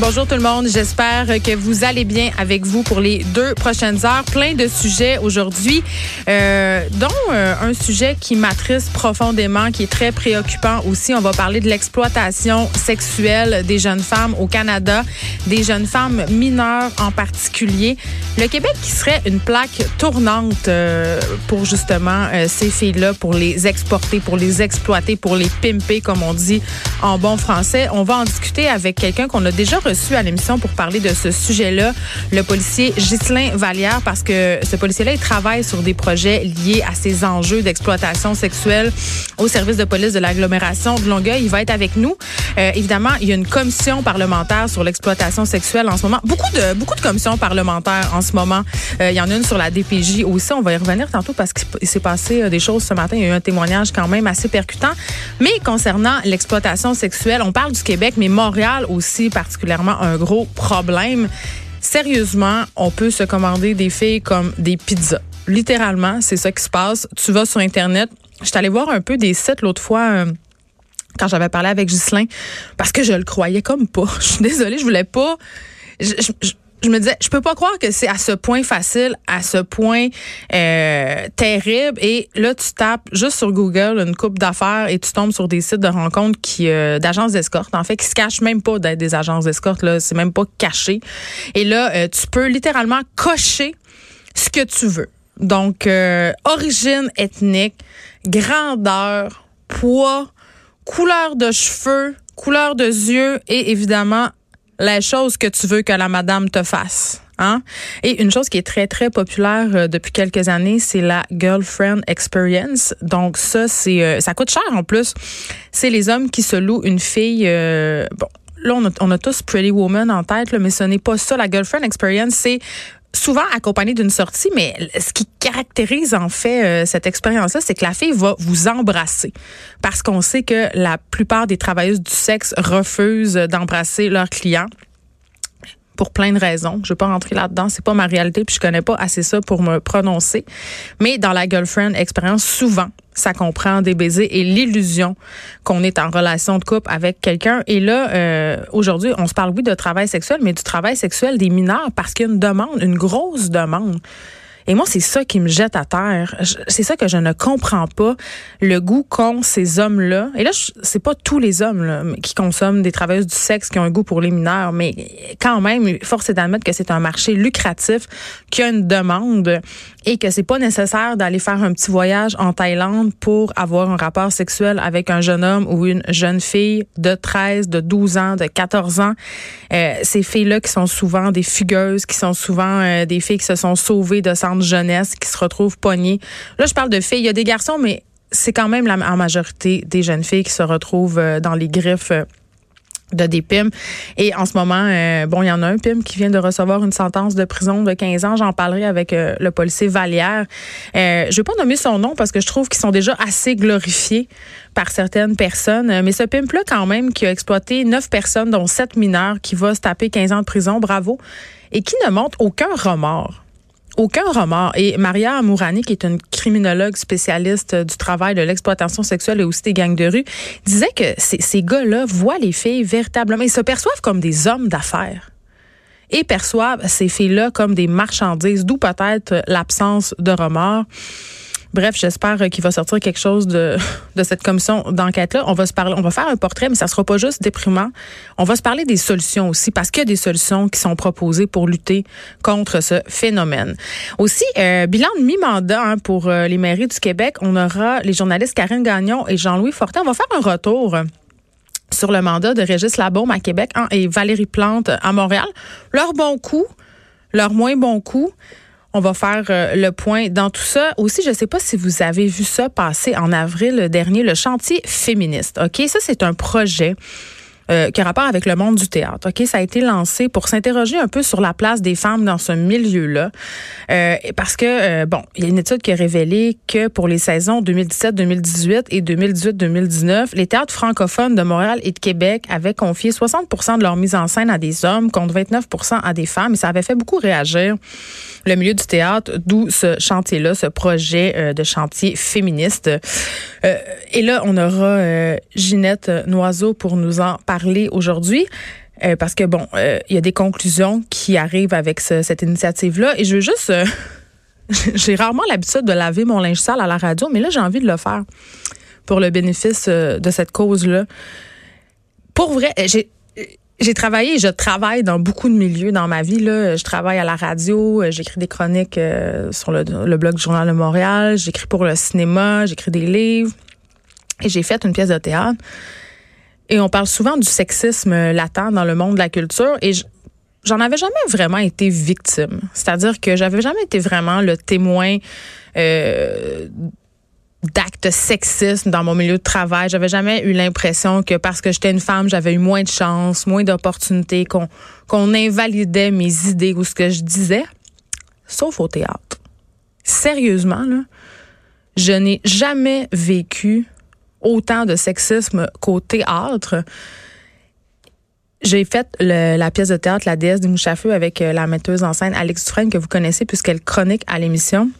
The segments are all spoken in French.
Bonjour tout le monde, j'espère que vous allez bien avec vous pour les deux prochaines heures. Plein de sujets aujourd'hui, euh, dont euh, un sujet qui m'attriste profondément, qui est très préoccupant aussi. On va parler de l'exploitation sexuelle des jeunes femmes au Canada, des jeunes femmes mineures en particulier. Le Québec qui serait une plaque tournante euh, pour justement ces filles-là, pour les exporter, pour les exploiter, pour les pimper, comme on dit en bon français. On va en discuter avec quelqu'un qu'on a déjà reçu à l'émission pour parler de ce sujet-là, le policier Ghislain Vallière, parce que ce policier-là, il travaille sur des projets liés à ces enjeux d'exploitation sexuelle au service de police de l'agglomération de Longueuil. Il va être avec nous. Euh, évidemment, il y a une commission parlementaire sur l'exploitation sexuelle en ce moment. Beaucoup de beaucoup de commissions parlementaires en ce moment. Euh, il y en a une sur la DPJ aussi. On va y revenir tantôt parce qu'il s'est passé euh, des choses ce matin. Il y a eu un témoignage quand même assez percutant. Mais concernant l'exploitation sexuelle, on parle du Québec, mais Montréal aussi particulièrement un gros problème. Sérieusement, on peut se commander des filles comme des pizzas. Littéralement, c'est ça qui se passe. Tu vas sur Internet. Je suis allée voir un peu des sites l'autre fois. Euh, quand j'avais parlé avec Ghislain, parce que je le croyais comme pas. Je suis désolée, je voulais pas. je, me disais, je peux pas croire que c'est à ce point facile, à ce point euh, terrible. Et là, tu tapes juste sur Google une coupe d'affaires et tu tombes sur des sites de rencontres qui euh, d'agences d'escorte, en fait, qui se cachent même pas d'être des agences d'escorte. Là, c'est même pas caché. Et là, euh, tu peux littéralement cocher ce que tu veux. Donc, euh, origine ethnique, grandeur, poids, couleur de cheveux, couleur de yeux et évidemment les choses que tu veux que la madame te fasse. Hein? Et une chose qui est très, très populaire euh, depuis quelques années, c'est la girlfriend experience. Donc, ça, c'est euh, ça coûte cher en plus. C'est les hommes qui se louent une fille. Euh, bon, là, on a, on a, tous Pretty Woman en tête, mais ce n'est pas ça. La girlfriend experience, c'est souvent accompagné d'une sortie, mais ce qui caractérise en fait cette expérience-là, c'est que la fille va vous embrasser. Parce qu'on sait que la plupart des travailleuses du sexe refusent d'embrasser leurs clients pour plein de raisons. Je vais pas rentrer là-dedans, c'est pas ma réalité, puis je connais pas assez ça pour me prononcer. Mais dans la girlfriend expérience, souvent, ça comprend des baisers et l'illusion qu'on est en relation de couple avec quelqu'un. Et là, euh, aujourd'hui, on se parle oui de travail sexuel, mais du travail sexuel des mineurs parce qu'il y a une demande, une grosse demande. Et moi, c'est ça qui me jette à terre. C'est ça que je ne comprends pas. Le goût qu'ont ces hommes-là. Et là, c'est pas tous les hommes là, qui consomment des travailleuses du sexe qui ont un goût pour les mineurs, mais quand même, force est d'admettre que c'est un marché lucratif, qu'il y a une demande et que c'est pas nécessaire d'aller faire un petit voyage en Thaïlande pour avoir un rapport sexuel avec un jeune homme ou une jeune fille de 13, de 12 ans, de 14 ans. Euh, ces filles-là qui sont souvent des fugueuses, qui sont souvent euh, des filles qui se sont sauvées de centres jeunesse qui se retrouvent poignées. Là, je parle de filles. Il y a des garçons, mais c'est quand même la majorité des jeunes filles qui se retrouvent euh, dans les griffes de des PIM. Et en ce moment, euh, bon, il y en a un PIM qui vient de recevoir une sentence de prison de 15 ans. J'en parlerai avec le policier Vallière. Euh, je vais pas nommer son nom parce que je trouve qu'ils sont déjà assez glorifiés par certaines personnes. Mais ce PIM-là, quand même, qui a exploité neuf personnes, dont sept mineurs, qui va se taper 15 ans de prison, bravo, et qui ne montre aucun remords aucun remords. Et Maria Amourani, qui est une criminologue spécialiste du travail de l'exploitation sexuelle et aussi des gangs de rue, disait que ces, ces gars-là voient les filles véritablement, ils se perçoivent comme des hommes d'affaires et perçoivent ces filles-là comme des marchandises, d'où peut-être l'absence de remords. Bref, j'espère qu'il va sortir quelque chose de, cette commission d'enquête-là. On va faire un portrait, mais ça sera pas juste déprimant. On va se parler des solutions aussi, parce qu'il y a des solutions qui sont proposées pour lutter contre ce phénomène. Aussi, euh, bilan de mi-mandat hein, pour euh, les mairies du Québec. On aura les journalistes Karine Gagnon et Jean-Louis Fortin. On va faire un retour sur le mandat de Régis Labaume à Québec hein, et Valérie Plante à Montréal. Leur bon coup, leur moins bon coup. On va faire euh, le point dans tout ça. Aussi, je ne sais pas si vous avez vu ça passer en avril dernier, le chantier féministe. OK, ça c'est un projet euh, qui a rapport avec le monde du théâtre. Ok, ça a été lancé pour s'interroger un peu sur la place des femmes dans ce milieu-là, euh, parce que euh, bon, il y a une étude qui a révélé que pour les saisons 2017-2018 et 2018-2019, les théâtres francophones de Montréal et de Québec avaient confié 60% de leur mise en scène à des hommes contre 29% à des femmes, et ça avait fait beaucoup réagir le milieu du théâtre, d'où ce chantier-là, ce projet de chantier féministe. et là, on aura Ginette Noiseau pour nous en parler aujourd'hui. Euh, parce que bon, euh, il y a des conclusions qui arrivent avec cette initiative-là. Et je veux juste, euh, j'ai rarement l'habitude de laver mon linge sale à la radio, mais là j'ai envie de le faire pour le bénéfice de cette cause-là. Pour vrai, j'ai travaillé, je travaille dans beaucoup de milieux dans ma vie. Là. Je travaille à la radio, j'écris des chroniques sur le, le blog du Journal de Montréal, j'écris pour le cinéma, j'écris des livres. Et j'ai fait une pièce de théâtre. Et on parle souvent du sexisme latent dans le monde de la culture. Et j'en avais jamais vraiment été victime. C'est-à-dire que j'avais jamais été vraiment le témoin euh, d'actes sexistes dans mon milieu de travail. J'avais jamais eu l'impression que parce que j'étais une femme, j'avais eu moins de chance, moins d'opportunités, qu'on qu'on invalidait mes idées ou ce que je disais, sauf au théâtre. Sérieusement, là, je n'ai jamais vécu autant de sexisme qu'au théâtre. J'ai fait la pièce de théâtre La déesse du mouche avec euh, la metteuse en scène Alex Dufresne que vous connaissez puisqu'elle chronique à l'émission.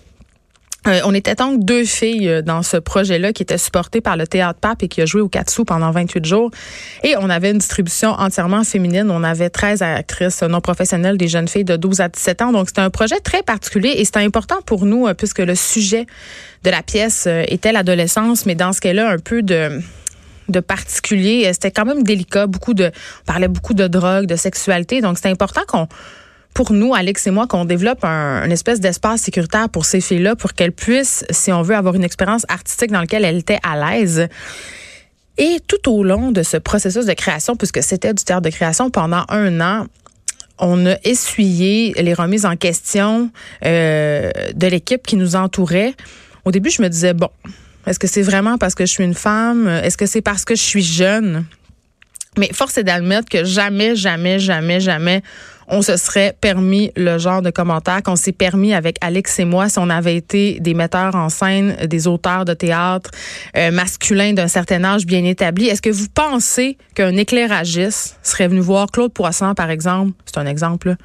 Euh, on était donc deux filles euh, dans ce projet-là qui était supporté par le Théâtre Pape et qui a joué au Katsu pendant 28 jours. Et on avait une distribution entièrement féminine. On avait 13 actrices non professionnelles, des jeunes filles de 12 à 17 ans. Donc, c'était un projet très particulier et c'était important pour nous euh, puisque le sujet de la pièce était l'adolescence, mais dans ce cas-là, un peu de de particulier. C'était quand même délicat. Beaucoup de, on parlait beaucoup de drogue, de sexualité. Donc, c'était important qu'on pour nous, Alex et moi, qu'on développe un, espèce d'espace sécuritaire pour ces filles-là, pour qu'elles puissent, si on veut, avoir une expérience artistique dans laquelle elles étaient à l'aise. Et tout au long de ce processus de création, puisque c'était du théâtre de création pendant un an, on a essuyé les remises en question euh, de l'équipe qui nous entourait. Au début, je me disais, bon, est-ce que c'est vraiment parce que je suis une femme? Est-ce que c'est parce que je suis jeune? Mais force est d'admettre que jamais, jamais, jamais, jamais on se serait permis le genre de commentaires qu'on s'est permis avec Alex et moi si on avait été des metteurs en scène, des auteurs de théâtre euh, masculins d'un certain âge bien établi. Est-ce que vous pensez qu'un éclairagiste serait venu voir Claude Poisson, par exemple, c'est un exemple,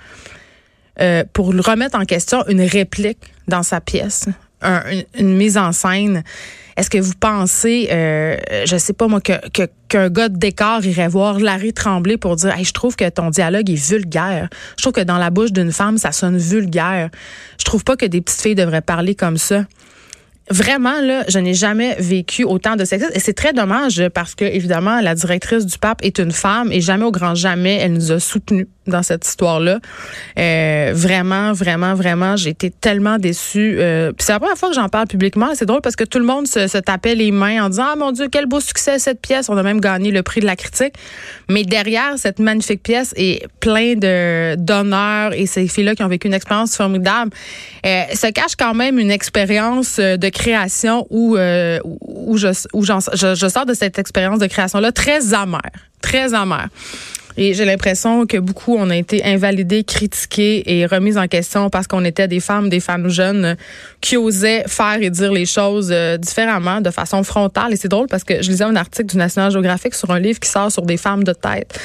euh, pour remettre en question une réplique dans sa pièce, une mise en scène? Est-ce que vous pensez, euh, je sais pas moi, que, qu'un gars de décor irait voir Larry Tremblay pour dire je trouve que ton dialogue est vulgaire. Je trouve que dans la bouche d'une femme, ça sonne vulgaire. Je trouve pas que des petites filles devraient parler comme ça vraiment, là, je n'ai jamais vécu autant de sexisme. Et c'est très dommage parce que, évidemment, la directrice du pape est une femme et jamais au grand jamais, elle nous a soutenus dans cette histoire-là. Euh, vraiment, vraiment, vraiment, j'ai été tellement déçue. Euh, puis c'est la première fois que j'en parle publiquement. C'est drôle parce que tout le monde se, se, tapait les mains en disant Ah mon Dieu, quel beau succès cette pièce. On a même gagné le prix de la critique. Mais derrière cette magnifique pièce est plein de d'honneur et ces filles-là qui ont vécu une expérience formidable, euh, se cache quand même une expérience de création où, euh, où, je, où je, je sors de cette expérience de création-là très amère, très amère. Et j'ai l'impression que beaucoup on a été invalidés, critiqués et remis en question parce qu'on était des femmes, des femmes jeunes qui osaient faire et dire les choses euh, différemment, de façon frontale. Et c'est drôle parce que je lisais un article du National Geographic sur un livre qui sort sur des femmes de tête.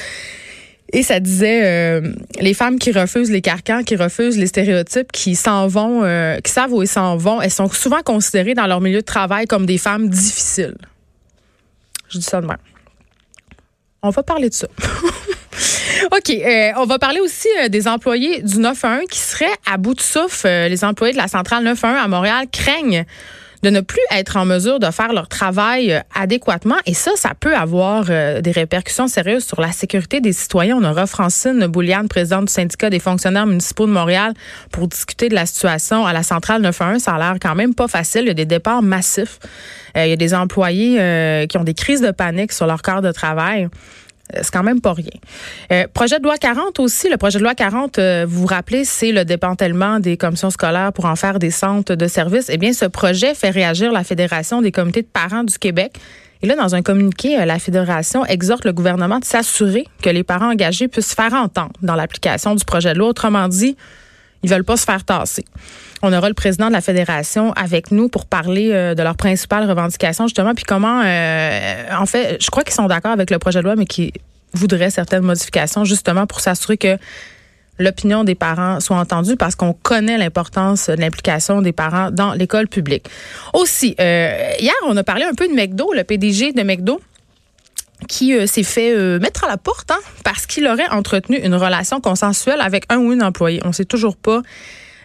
Et ça disait euh, les femmes qui refusent les carcans, qui refusent les stéréotypes, qui s'en vont, euh, qui savent où ils s'en vont, elles sont souvent considérées dans leur milieu de travail comme des femmes difficiles. Je dis ça de même. On va parler de ça. OK. Euh, on va parler aussi des employés du 911 qui seraient à bout de souffle. les employés de la centrale 911 à Montréal craignent de ne plus être en mesure de faire leur travail euh, adéquatement. Et ça, ça peut avoir euh, des répercussions sérieuses sur la sécurité des citoyens. On aura Francine Bouliane, présidente du syndicat des fonctionnaires municipaux de Montréal, pour discuter de la situation à la centrale 911. Ça a l'air quand même pas facile. Il y a des départs massifs. Euh, il y a des employés qui ont des crises de panique sur leur corps de travail. Euh, c'est quand même pas rien. Euh, projet de loi 40 aussi, le projet de loi 40, euh, vous vous rappelez, c'est le démantèlement des commissions scolaires pour en faire des centres de services. Eh bien, ce projet fait réagir la Fédération des comités de parents du Québec Et là, dans un communiqué, la Fédération exhorte le gouvernement de s'assurer que les parents engagés puissent faire entendre dans l'application du projet de loi. Autrement dit, ils veulent pas se faire tasser. On aura le président de la fédération avec nous pour parler euh, de leurs principales revendications justement, puis comment, euh, en fait, je crois qu'ils sont d'accord avec le projet de loi, mais qui voudraient certaines modifications justement pour s'assurer que l'opinion des parents soit entendue parce qu'on connaît l'importance de l'implication des parents dans l'école publique. Aussi, euh, hier, on a parlé un peu de McDo, le PDG de McDo qui s'est fait mettre à la porte hein, parce qu'il aurait entretenu une relation consensuelle avec un ou une employée. On sait toujours pas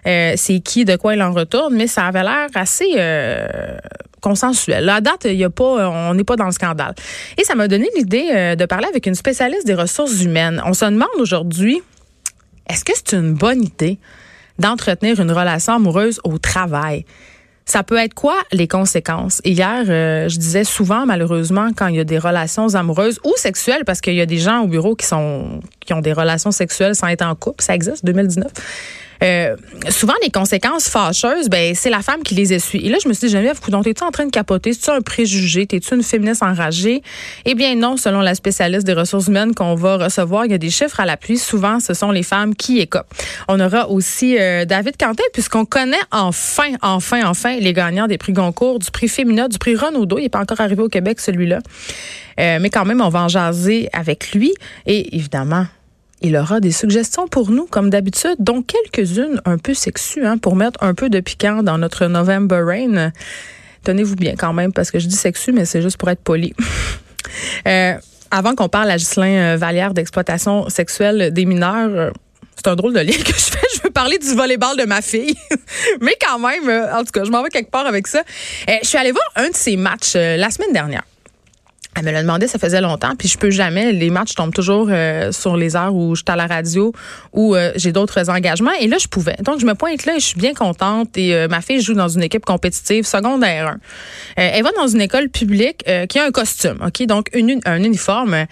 euh, c'est qui, de quoi il en retourne, mais ça avait l'air assez euh, consensuel. À date, il y a pas, on n'est pas dans le scandale. Et ça m'a donné l'idée euh, de parler avec une spécialiste des ressources humaines. On se demande aujourd'hui, est-ce que c'est une bonne idée d'entretenir une relation amoureuse au travail? Ça peut être quoi les conséquences? Hier, je disais souvent, malheureusement, quand il y a des relations amoureuses ou sexuelles, parce qu'il y a des gens au bureau qui sont qui ont des relations sexuelles sans être en couple, ça existe, 2019. Euh, souvent, les conséquences fâcheuses, ben, c'est la femme qui les essuie. Et là, je me suis dit, Geneviève, t'es-tu en train de capoter? C'est-tu un préjugé? T'es-tu une féministe enragée? Eh bien, non, selon la spécialiste des ressources humaines qu'on va recevoir, il y a des chiffres à l'appui. Souvent, ce sont les femmes qui écopent. On aura aussi euh, David Cantel, puisqu'on connaît enfin, enfin, enfin les gagnants des prix Goncourt, du prix Féminin, du prix Renaudot. Il n'est pas encore arrivé au Québec, celui-là. Euh, mais quand même, on va en jaser avec lui. Et évidemment, il aura des suggestions pour nous, comme d'habitude, dont quelques-unes un peu sexues, hein, pour mettre un peu de piquant dans notre November Rain. Tenez-vous bien quand même, parce que je dis sexu, mais c'est juste pour être poli. euh, avant qu'on parle à Ghislain euh, Vallière d'exploitation sexuelle des mineurs, euh, c'est un drôle de lien que je fais. Je veux parler du volleyball de ma fille. Mais quand même, en tout cas, je m'en vais quelque part avec ça. je suis allée voir un de ces matchs la semaine dernière. Elle me l'a demandé, ça faisait longtemps, puis je peux jamais. Les matchs tombent toujours euh, sur les heures où je suis à la radio ou euh, j'ai d'autres engagements. Et là, je pouvais. Donc, je me pointe là et je suis bien contente. Et euh, ma fille joue dans une équipe compétitive secondaire 1. elle va dans une école publique qui a un costume, ok, donc une, un uniforme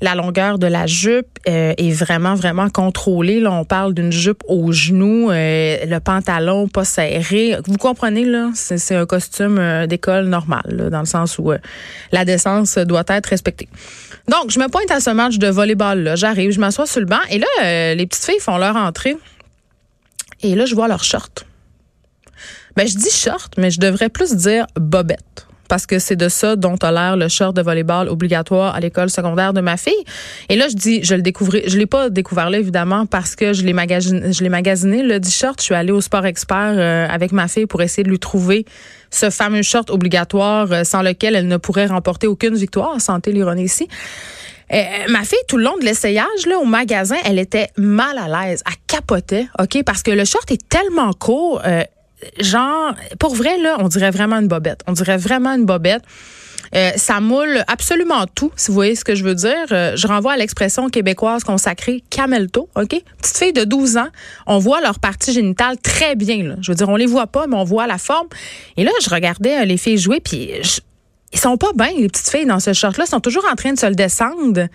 la longueur de la jupe euh, est vraiment, vraiment contrôlée. Là, on parle d'une jupe au genou, euh, le pantalon pas serré. Vous comprenez, là, c'est un costume euh, d'école normal, dans le sens où la décence doit être respectée. Donc, je me pointe à ce match de volleyball-là. J'arrive, je m'assois sur le banc et là, les petites filles font leur entrée. Et là, je vois leur short. Ben, je dis short, mais je devrais plus dire bobette parce que c'est de ça dont a l'air le short de volleyball obligatoire à l'école secondaire de ma fille. Et là, je dis, je le découvrais, je l'ai pas découvert là évidemment parce que je l'ai magasiné, le dit short. Je suis allée au Sport Expert euh, avec ma fille pour essayer de lui trouver ce fameux short obligatoire euh, sans lequel elle ne pourrait remporter aucune victoire. Santé l'ironie ici. Euh, ma fille, tout le long de l'essayage, là, au magasin, elle était mal à l'aise. Elle capotait, OK? Parce que le short est tellement court, genre, pour vrai, là, on dirait vraiment une bobette. On dirait vraiment une bobette. Euh, ça moule absolument tout, si vous voyez ce que je veux dire. Euh, je renvoie à l'expression québécoise consacrée camelto, OK? Petite fille de 12 ans, on voit leur partie génitale très bien. Là. Je veux dire, on les voit pas, mais on voit la forme. Et là, je regardais euh, les filles jouer, puis je, ils sont pas bien, les petites filles, dans ce short-là. Ils sont toujours en train de se le descendre.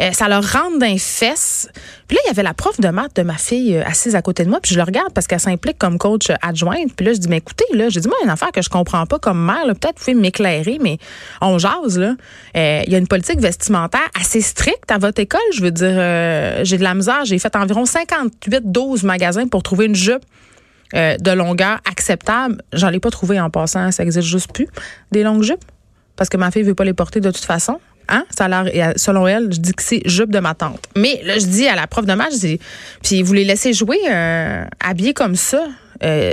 Euh, ça leur rentre d'un fesses. Puis là, il y avait la prof de maths de ma fille euh, assise à côté de moi. Puis je le regarde parce qu'elle s'implique comme coach adjointe. Puis là, je dis, mais écoutez, là, j'ai dit, moi, il y a une affaire que je comprends pas comme mère. Peut-être vous pouvez m'éclairer, mais on jase, là. Euh, il y a une politique vestimentaire assez stricte à votre école. Je veux dire, j'ai de la misère. J'ai fait environ 58, 12 magasins pour trouver une jupe. de longueur acceptable. J'en ai pas trouvé en passant, ça existe juste plus. Des longues jupes? Parce que ma fille veut pas les porter de toute façon. Hein? Ça a l'air, selon elle, je dis que c'est jupe de ma tante. Mais là, je dis à la prof de match, puis vous les laissez jouer euh, habillés comme ça, euh,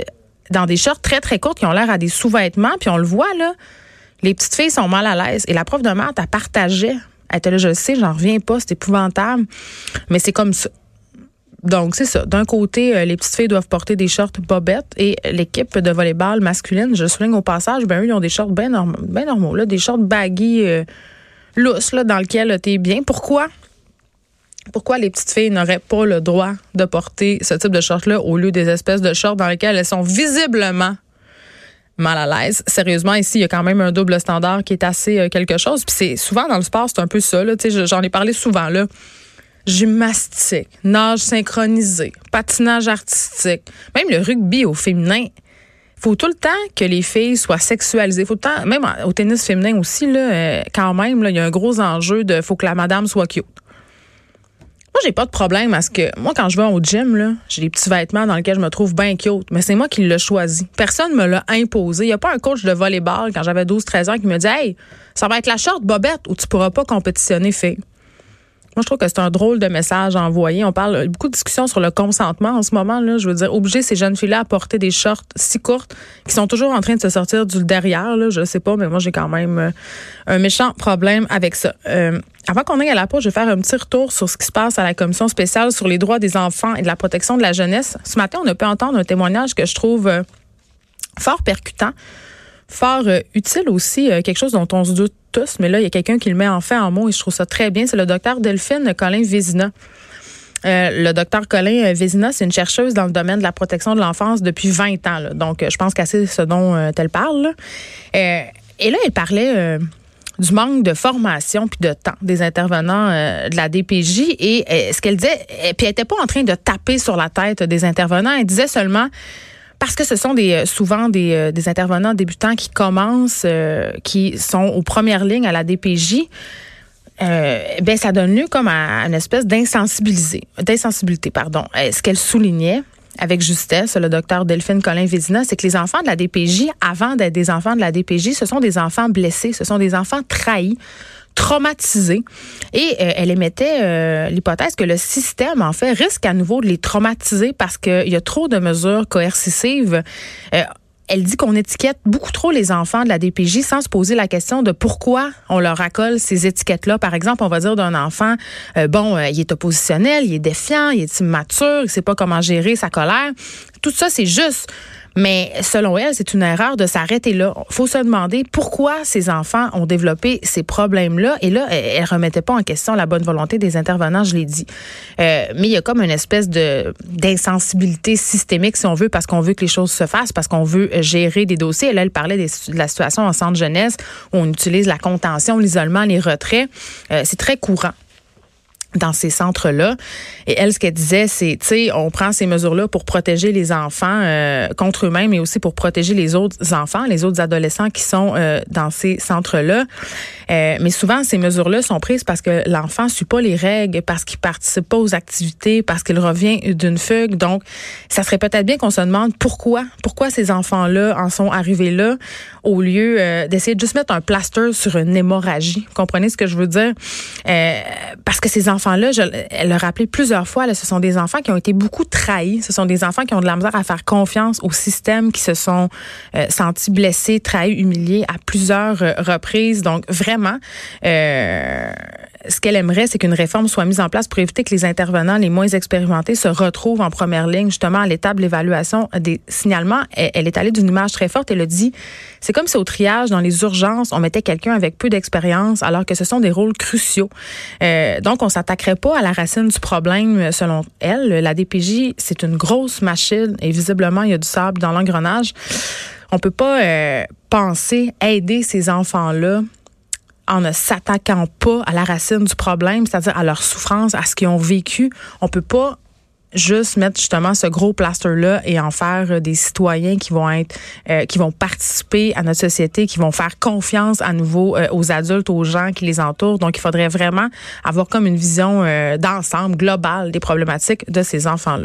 dans des shorts très, très courtes qui ont l'air à des sous-vêtements, puis on le voit, là, les petites filles sont mal à l'aise. Et la prof de maths, elle partageait. Elle était là, je le sais, j'en reviens pas, c'est épouvantable. Mais c'est comme ça. Donc, c'est ça. D'un côté, euh, les petites filles doivent porter des shorts bobettes et l'équipe de volleyball masculine, je souligne au passage, ben eux, ils ont des shorts bien normaux, là, des shorts baggy euh, lousses, là, dans lesquels tu es bien. Pourquoi? Pourquoi les petites filles n'auraient pas le droit de porter ce type de shorts-là au lieu des espèces de shorts dans lesquels elles sont visiblement mal à l'aise? Sérieusement, ici, il y a quand même un double standard qui est assez euh, quelque chose. Puis c'est souvent dans le sport, c'est un peu ça. J'en ai parlé souvent là gymnastique, nage synchronisé, patinage artistique, même le rugby au féminin. faut tout le temps que les filles soient sexualisées. Faut tout le temps, même au tennis féminin aussi, là, euh, quand même, il y a un gros enjeu de faut que la madame soit cute. Moi, j'ai pas de problème à ce que. Moi, quand je vais au gym, j'ai des petits vêtements dans lesquels je me trouve bien cute, mais c'est moi qui l'ai choisi. Personne me l'a imposé. Il n'y a pas un coach de volleyball quand j'avais 12-13 ans qui me dit Hey, ça va être la short bobette où tu pourras pas compétitionner, fille. Moi, je trouve que c'est un drôle de message envoyé. On parle beaucoup de discussions sur le consentement en ce moment. Là, je veux dire, obliger ces jeunes filles-là à porter des shorts si courtes qui sont toujours en train de se sortir du derrière. Là, je sais pas, mais moi, j'ai quand même euh, un méchant problème avec ça. Euh, avant qu'on aille à la pause, je vais faire un petit retour sur ce qui se passe à la commission spéciale sur les droits des enfants et de la protection de la jeunesse. Ce matin, on a pu entendre un témoignage que je trouve euh, fort percutant fort euh, utile aussi, euh, quelque chose dont on se doute tous, mais là, il y a quelqu'un qui le met en fait en mots et je trouve ça très bien. C'est le docteur Delphine Colin Vézina. Euh, le docteur Colin Vézina, c'est une chercheuse dans le domaine de la protection de l'enfance depuis 20 ans. Donc, je pense qu'assez ce dont elle parle. et là, elle parlait du manque de formation puis de temps des intervenants de la DPJ et ce qu'elle disait, puis elle était pas en train de taper sur la tête des intervenants, elle disait seulement parce que ce sont euh, souvent des, euh, des intervenants débutants qui commencent, euh, qui sont aux premières lignes à la DPJ. Euh, ben ça donne lieu comme à, une espèce d'insensibilisé, d'insensibilité, pardon. Ce qu'elle soulignait avec justesse, le docteur Delphine Colin Vézina, c'est que les enfants de la DPJ, avant d'être des enfants de la DPJ, ce sont des enfants blessés, ce sont des enfants trahis, traumatisés. Et euh, elle émettait euh, l'hypothèse que le système, en fait, risque à nouveau de les traumatiser parce qu'il y a trop de mesures coercitives. Euh, elle dit qu'on étiquette beaucoup trop les enfants de la DPJ sans se poser la question de pourquoi on leur accole ces étiquettes-là. Par exemple, on va dire d'un enfant, bon, il est oppositionnel, il est défiant, il est immature, il sait pas comment gérer sa colère. Tout ça, c'est juste. Mais selon elle, c'est une erreur de s'arrêter là. Faut se demander pourquoi ces enfants ont développé ces problèmes-là. Et là, elle ne remettait pas en question la bonne volonté des intervenants, je l'ai dit. Euh, mais il y a comme une espèce de d'insensibilité systémique, si on veut, parce qu'on veut que les choses se fassent, parce qu'on veut gérer des dossiers. Et là, elle parlait de la situation en centre jeunesse où on utilise la contention, l'isolement, les retraits. Euh, c'est très courant dans ces centres-là. Et elle, ce qu'elle disait, c'est, tu sais, on prend ces mesures-là pour protéger les enfants euh, contre eux-mêmes, mais aussi pour protéger les autres enfants, les autres adolescents qui sont euh, dans ces centres-là. Euh, mais souvent, ces mesures-là sont prises parce que l'enfant suit pas les règles, parce qu'il participe pas aux activités, parce qu'il revient d'une fugue. Donc, ça serait peut-être bien qu'on se demande pourquoi, pourquoi ces enfants-là en sont arrivés là, au lieu d'essayer de juste mettre un plaster sur une hémorragie. Comprenez ce que je veux dire? parce que ces enfants enfants-là, elle l'a rappelé plusieurs fois, là, ce sont des enfants qui ont été beaucoup trahis. Ce sont des enfants qui ont de la misère à faire confiance au système, qui se sont euh, sentis blessés, trahis, humiliés à plusieurs euh, reprises. Donc, vraiment, euh, ce qu'elle aimerait, c'est qu'une réforme soit mise en place pour éviter que les intervenants les moins expérimentés se retrouvent en première ligne, justement, à l'étape de l'évaluation des signalements. Elle, est allée d'une image très forte. Elle a dit, c'est comme si au triage, dans les urgences, on mettait quelqu'un avec peu d'expérience, alors que ce sont des rôles cruciaux. Euh, donc, on s'attaquerait pas à la racine du problème, selon elle. La DPJ, c'est une grosse machine et visiblement, il y a du sable dans l'engrenage. On peut pas euh, penser aider ces enfants-là en ne s'attaquant pas à la racine du problème, c'est-à-dire à leur souffrance, à ce qu'ils ont vécu. On peut pas juste mettre justement ce gros plaster là et en faire des citoyens qui vont être euh, qui vont participer à notre société qui vont faire confiance à nouveau euh, aux adultes aux gens qui les entourent donc il faudrait vraiment avoir comme une vision euh, d'ensemble globale des problématiques de ces enfants là